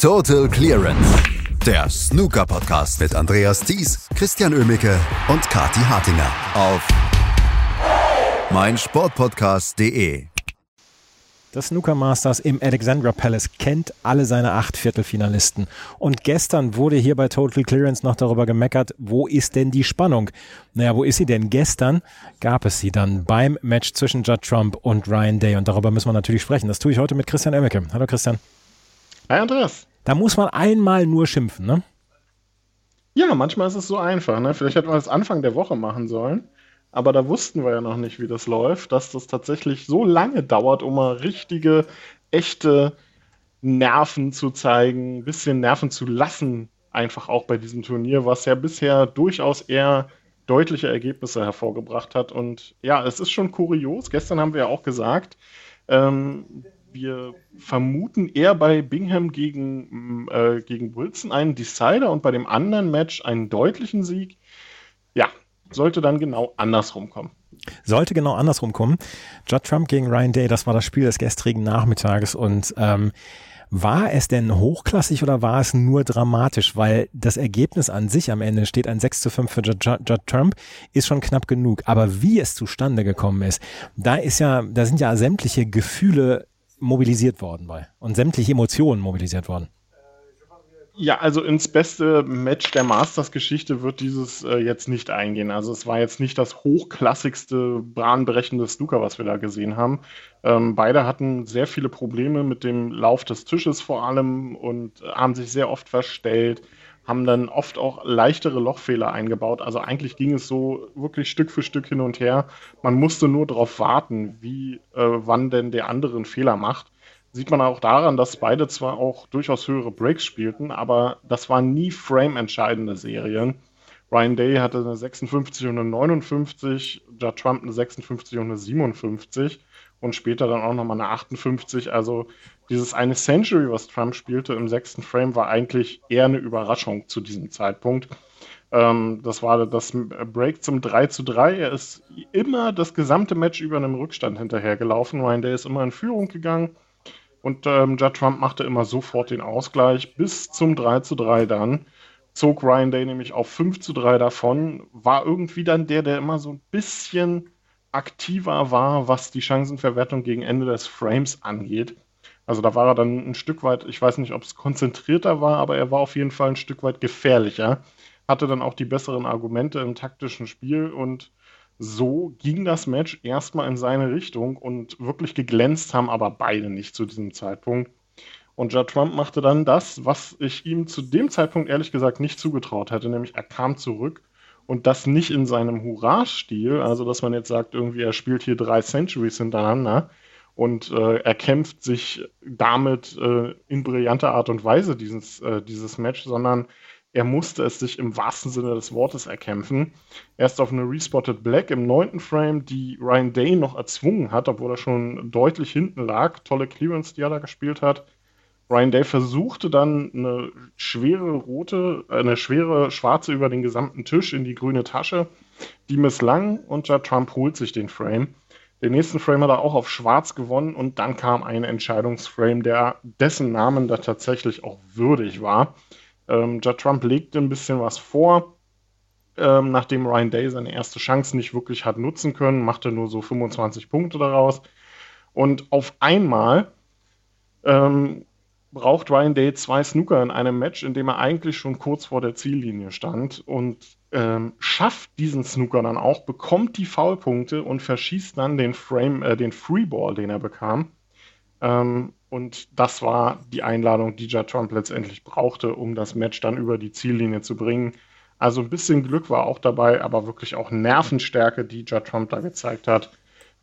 Total Clearance, der Snooker-Podcast mit Andreas Thies, Christian Ömicke und Kati Hartinger auf meinsportpodcast.de. Das Snooker Masters im Alexandra Palace kennt alle seine acht Viertelfinalisten. Und gestern wurde hier bei Total Clearance noch darüber gemeckert, wo ist denn die Spannung? Naja, wo ist sie denn? Gestern gab es sie dann beim Match zwischen Judd Trump und Ryan Day. Und darüber müssen wir natürlich sprechen. Das tue ich heute mit Christian Emmeke. Hallo Christian. Hi Andreas. Da muss man einmal nur schimpfen, ne? Ja, manchmal ist es so einfach. Ne? Vielleicht hätten wir das Anfang der Woche machen sollen. Aber da wussten wir ja noch nicht, wie das läuft, dass das tatsächlich so lange dauert, um mal richtige, echte Nerven zu zeigen, ein bisschen Nerven zu lassen, einfach auch bei diesem Turnier, was ja bisher durchaus eher deutliche Ergebnisse hervorgebracht hat. Und ja, es ist schon kurios. Gestern haben wir ja auch gesagt, ähm, wir vermuten eher bei Bingham gegen, äh, gegen Wilson einen Decider und bei dem anderen Match einen deutlichen Sieg. Ja, sollte dann genau andersrum kommen. Sollte genau andersrum kommen. Judd Trump gegen Ryan Day, das war das Spiel des gestrigen Nachmittages und ähm, war es denn hochklassig oder war es nur dramatisch? Weil das Ergebnis an sich am Ende steht ein 6 zu 5 für Judd, Judd Trump, ist schon knapp genug. Aber wie es zustande gekommen ist, da ist ja, da sind ja sämtliche Gefühle mobilisiert worden bei und sämtliche Emotionen mobilisiert worden. Ja, also ins beste Match der Masters-Geschichte wird dieses äh, jetzt nicht eingehen. Also es war jetzt nicht das hochklassigste, bahnbrechende Snooker, was wir da gesehen haben. Ähm, beide hatten sehr viele Probleme mit dem Lauf des Tisches vor allem und haben sich sehr oft verstellt, haben dann oft auch leichtere Lochfehler eingebaut. Also eigentlich ging es so wirklich Stück für Stück hin und her. Man musste nur darauf warten, wie, äh, wann denn der andere einen Fehler macht sieht man auch daran, dass beide zwar auch durchaus höhere Breaks spielten, aber das waren nie frame-entscheidende Serien. Ryan Day hatte eine 56 und eine 59, Judd Trump eine 56 und eine 57 und später dann auch nochmal eine 58. Also dieses eine Century, was Trump spielte im sechsten Frame, war eigentlich eher eine Überraschung zu diesem Zeitpunkt. Ähm, das war das Break zum 3 zu 3. Er ist immer das gesamte Match über einem Rückstand hinterhergelaufen. Ryan Day ist immer in Führung gegangen und ähm, Judd Trump machte immer sofort den Ausgleich bis zum 3 zu 3 dann. Zog Ryan Day nämlich auf 5 zu 3 davon, war irgendwie dann der, der immer so ein bisschen aktiver war, was die Chancenverwertung gegen Ende des Frames angeht. Also da war er dann ein Stück weit, ich weiß nicht, ob es konzentrierter war, aber er war auf jeden Fall ein Stück weit gefährlicher. Hatte dann auch die besseren Argumente im taktischen Spiel und so ging das Match erstmal in seine Richtung und wirklich geglänzt haben aber beide nicht zu diesem Zeitpunkt. Und Judd Trump machte dann das, was ich ihm zu dem Zeitpunkt ehrlich gesagt nicht zugetraut hätte, nämlich er kam zurück und das nicht in seinem Hurra-Stil, also dass man jetzt sagt, irgendwie er spielt hier drei Centuries hintereinander und äh, er kämpft sich damit äh, in brillanter Art und Weise dieses, äh, dieses Match, sondern er musste es sich im wahrsten Sinne des Wortes erkämpfen. Erst auf eine Respotted Black im neunten Frame, die Ryan Day noch erzwungen hat, obwohl er schon deutlich hinten lag. Tolle Clearance, die er da gespielt hat. Ryan Day versuchte dann eine schwere rote, eine schwere schwarze über den gesamten Tisch in die grüne Tasche. Die misslang und Judd Trump holt sich den Frame. Den nächsten Frame hat er auch auf schwarz gewonnen und dann kam ein Entscheidungsframe, der dessen Namen da tatsächlich auch würdig war. Ähm, Judd Trump legte ein bisschen was vor, ähm, nachdem Ryan Day seine erste Chance nicht wirklich hat nutzen können, machte nur so 25 Punkte daraus. Und auf einmal ähm, braucht Ryan Day zwei Snooker in einem Match, in dem er eigentlich schon kurz vor der Ziellinie stand und ähm, schafft diesen Snooker dann auch, bekommt die Foulpunkte und verschießt dann den Frame, äh, den Freeball, den er bekam. Ähm, und das war die Einladung, die Judd Trump letztendlich brauchte, um das Match dann über die Ziellinie zu bringen. Also ein bisschen Glück war auch dabei, aber wirklich auch Nervenstärke, die Judd Trump da gezeigt hat.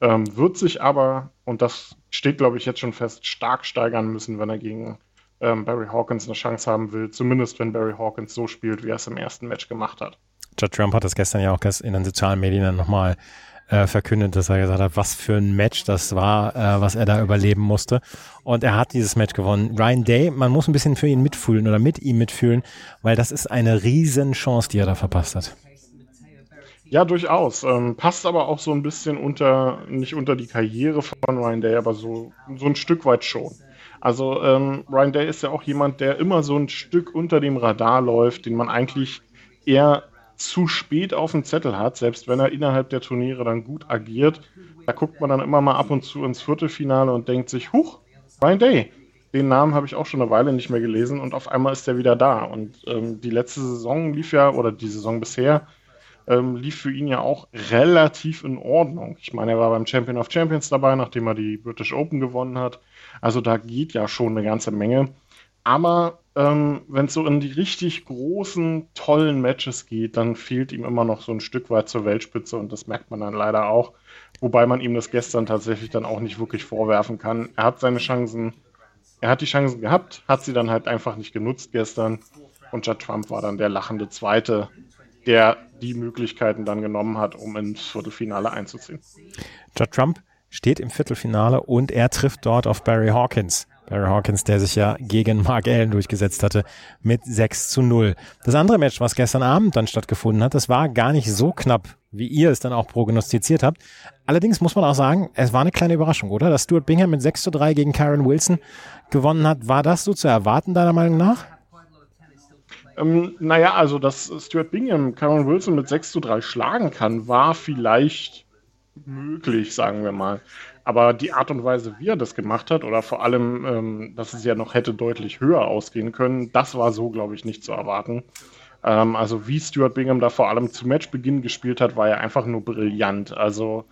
Ähm, wird sich aber, und das steht, glaube ich, jetzt schon fest, stark steigern müssen, wenn er gegen ähm, Barry Hawkins eine Chance haben will. Zumindest wenn Barry Hawkins so spielt, wie er es im ersten Match gemacht hat. Judd Trump hat das gestern ja auch in den sozialen Medien nochmal äh, verkündet, dass er gesagt hat, was für ein Match das war, äh, was er da überleben musste. Und er hat dieses Match gewonnen. Ryan Day, man muss ein bisschen für ihn mitfühlen oder mit ihm mitfühlen, weil das ist eine riesen Chance, die er da verpasst hat. Ja, durchaus. Ähm, passt aber auch so ein bisschen unter, nicht unter die Karriere von Ryan Day, aber so, so ein Stück weit schon. Also ähm, Ryan Day ist ja auch jemand, der immer so ein Stück unter dem Radar läuft, den man eigentlich eher zu spät auf dem Zettel hat, selbst wenn er innerhalb der Turniere dann gut agiert. Da guckt man dann immer mal ab und zu ins Viertelfinale und denkt sich, huch, Ryan Day, den Namen habe ich auch schon eine Weile nicht mehr gelesen und auf einmal ist er wieder da. Und ähm, die letzte Saison lief ja, oder die Saison bisher, ähm, lief für ihn ja auch relativ in Ordnung. Ich meine, er war beim Champion of Champions dabei, nachdem er die British Open gewonnen hat. Also da geht ja schon eine ganze Menge. Aber ähm, wenn es so in die richtig großen, tollen Matches geht, dann fehlt ihm immer noch so ein Stück weit zur Weltspitze und das merkt man dann leider auch. Wobei man ihm das gestern tatsächlich dann auch nicht wirklich vorwerfen kann. Er hat seine Chancen, er hat die Chancen gehabt, hat sie dann halt einfach nicht genutzt gestern. Und Judd Trump war dann der lachende Zweite, der die Möglichkeiten dann genommen hat, um ins Viertelfinale einzuziehen. Judd Trump steht im Viertelfinale und er trifft dort auf Barry Hawkins. Barry Hawkins, der sich ja gegen Mark Allen durchgesetzt hatte, mit 6 zu 0. Das andere Match, was gestern Abend dann stattgefunden hat, das war gar nicht so knapp, wie ihr es dann auch prognostiziert habt. Allerdings muss man auch sagen, es war eine kleine Überraschung, oder? Dass Stuart Bingham mit 6 zu 3 gegen Karen Wilson gewonnen hat. War das so zu erwarten, deiner Meinung nach? Ähm, naja, also, dass Stuart Bingham Karen Wilson mit 6 zu 3 schlagen kann, war vielleicht möglich, sagen wir mal. Aber die Art und Weise, wie er das gemacht hat, oder vor allem, ähm, dass es ja noch hätte deutlich höher ausgehen können, das war so, glaube ich, nicht zu erwarten. Ähm, also wie Stuart Bingham da vor allem zu Matchbeginn gespielt hat, war ja einfach nur brillant. Also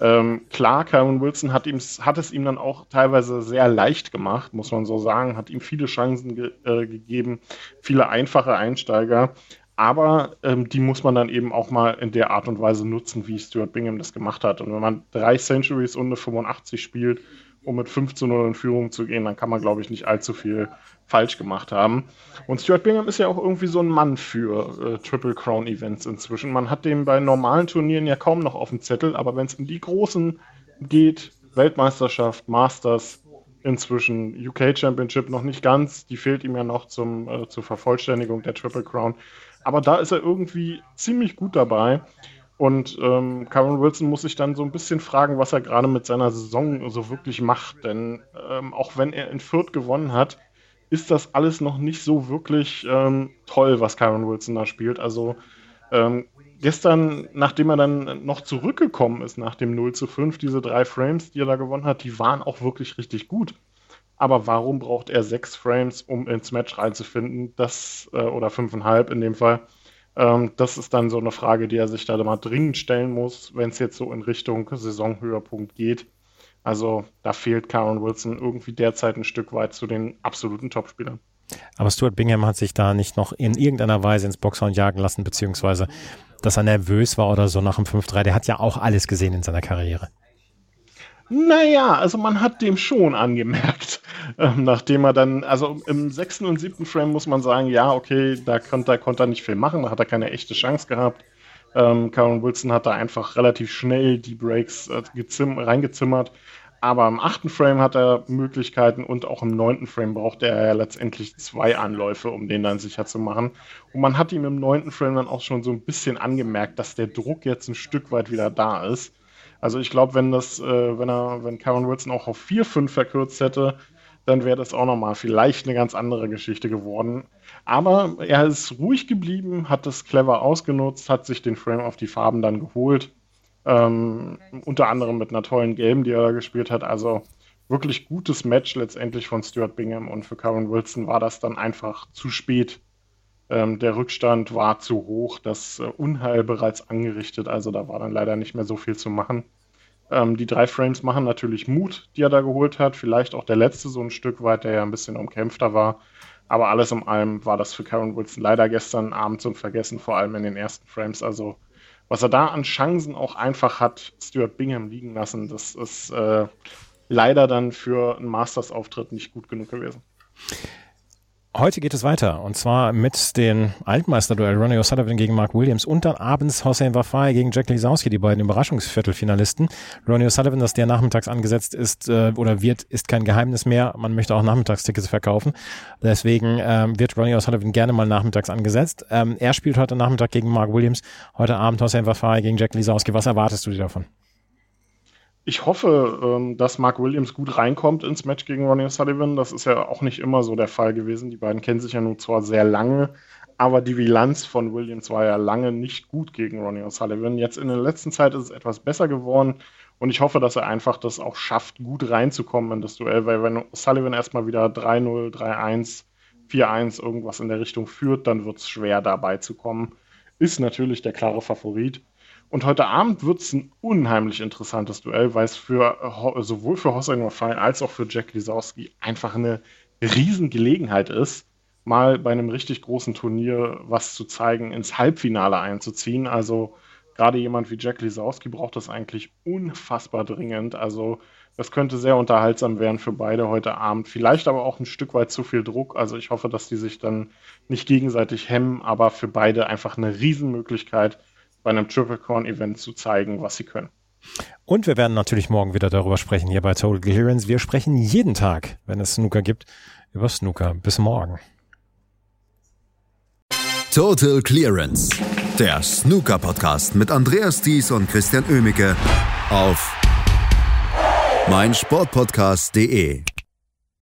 ähm, klar, Karen Wilson hat, ihm, hat es ihm dann auch teilweise sehr leicht gemacht, muss man so sagen, hat ihm viele Chancen ge äh, gegeben, viele einfache Einsteiger. Aber ähm, die muss man dann eben auch mal in der Art und Weise nutzen, wie Stuart Bingham das gemacht hat. Und wenn man drei Centuries und eine 85 spielt, um mit 5 zu 0 in Führung zu gehen, dann kann man, glaube ich, nicht allzu viel falsch gemacht haben. Und Stuart Bingham ist ja auch irgendwie so ein Mann für äh, Triple Crown Events inzwischen. Man hat den bei normalen Turnieren ja kaum noch auf dem Zettel, aber wenn es in die großen geht, Weltmeisterschaft, Masters, inzwischen UK Championship noch nicht ganz, die fehlt ihm ja noch zum, äh, zur Vervollständigung der Triple Crown. Aber da ist er irgendwie ziemlich gut dabei. Und ähm, Karen Wilson muss sich dann so ein bisschen fragen, was er gerade mit seiner Saison so wirklich macht. Denn ähm, auch wenn er in Fürth gewonnen hat, ist das alles noch nicht so wirklich ähm, toll, was Karen Wilson da spielt. Also ähm, gestern, nachdem er dann noch zurückgekommen ist nach dem 0 zu 5, diese drei Frames, die er da gewonnen hat, die waren auch wirklich richtig gut. Aber warum braucht er sechs Frames, um ins Match reinzufinden? Das, äh, oder fünfeinhalb in dem Fall. Ähm, das ist dann so eine Frage, die er sich da mal dringend stellen muss, wenn es jetzt so in Richtung Saisonhöhepunkt geht. Also da fehlt Karen Wilson irgendwie derzeit ein Stück weit zu den absoluten Topspielern. Aber Stuart Bingham hat sich da nicht noch in irgendeiner Weise ins Boxhorn jagen lassen, beziehungsweise dass er nervös war oder so nach dem 5-3. Der hat ja auch alles gesehen in seiner Karriere. Naja, also man hat dem schon angemerkt, ähm, nachdem er dann, also im sechsten und siebten Frame muss man sagen, ja, okay, da konnte, konnte er nicht viel machen, da hat er keine echte Chance gehabt. Ähm, Karen Wilson hat da einfach relativ schnell die Breaks äh, reingezimmert. Aber im achten Frame hat er Möglichkeiten und auch im neunten Frame braucht er ja letztendlich zwei Anläufe, um den dann sicher zu machen. Und man hat ihm im neunten Frame dann auch schon so ein bisschen angemerkt, dass der Druck jetzt ein Stück weit wieder da ist. Also ich glaube, wenn das, äh, wenn er, wenn Karen Wilson auch auf 4-5 verkürzt hätte, dann wäre das auch nochmal vielleicht eine ganz andere Geschichte geworden. Aber er ist ruhig geblieben, hat das clever ausgenutzt, hat sich den Frame auf die Farben dann geholt. Ähm, unter anderem mit einer tollen Game, die er da gespielt hat. Also wirklich gutes Match letztendlich von Stuart Bingham und für Karen Wilson war das dann einfach zu spät. Ähm, der Rückstand war zu hoch, das äh, Unheil bereits angerichtet, also da war dann leider nicht mehr so viel zu machen. Ähm, die drei Frames machen natürlich Mut, die er da geholt hat. Vielleicht auch der letzte so ein Stück weit, der ja ein bisschen umkämpfter war. Aber alles in allem war das für Karen Wilson leider gestern Abend zum Vergessen, vor allem in den ersten Frames. Also, was er da an Chancen auch einfach hat, Stuart Bingham liegen lassen, das ist äh, leider dann für einen Masters-Auftritt nicht gut genug gewesen. Heute geht es weiter und zwar mit den Altmeisterduell Ronnie O'Sullivan gegen Mark Williams und dann abends Hossein Wafai gegen Jack Lisowski, die beiden Überraschungsviertelfinalisten. Ronnie O'Sullivan, dass der nachmittags angesetzt ist äh, oder wird, ist kein Geheimnis mehr. Man möchte auch Nachmittagstickets verkaufen. Deswegen ähm, wird Ronnie O'Sullivan gerne mal nachmittags angesetzt. Ähm, er spielt heute Nachmittag gegen Mark Williams, heute Abend Hossein Wafai gegen Jack Lisowski. Was erwartest du dir davon? Ich hoffe, ähm, dass Mark Williams gut reinkommt ins Match gegen Ronnie O'Sullivan. Das ist ja auch nicht immer so der Fall gewesen. Die beiden kennen sich ja nun zwar sehr lange, aber die Bilanz von Williams war ja lange nicht gut gegen Ronnie O'Sullivan. Jetzt in der letzten Zeit ist es etwas besser geworden und ich hoffe, dass er einfach das auch schafft, gut reinzukommen in das Duell, weil wenn O'Sullivan erstmal wieder 3-0, 3-1, 4-1 irgendwas in der Richtung führt, dann wird es schwer dabei zu kommen. Ist natürlich der klare Favorit. Und heute Abend wird es ein unheimlich interessantes Duell, weil es für sowohl für Hossein Wafai als auch für Jack Lisowski einfach eine Riesengelegenheit ist, mal bei einem richtig großen Turnier was zu zeigen, ins Halbfinale einzuziehen. Also gerade jemand wie Jack Lisowski braucht das eigentlich unfassbar dringend. Also das könnte sehr unterhaltsam werden für beide heute Abend. Vielleicht aber auch ein Stück weit zu viel Druck. Also ich hoffe, dass die sich dann nicht gegenseitig hemmen, aber für beide einfach eine Riesenmöglichkeit, bei einem Triple Corn Event zu zeigen, was sie können. Und wir werden natürlich morgen wieder darüber sprechen hier bei Total Clearance. Wir sprechen jeden Tag, wenn es Snooker gibt, über Snooker. Bis morgen. Total Clearance, der Snooker Podcast mit Andreas Thies und Christian Ömicke auf meinsportpodcast.de.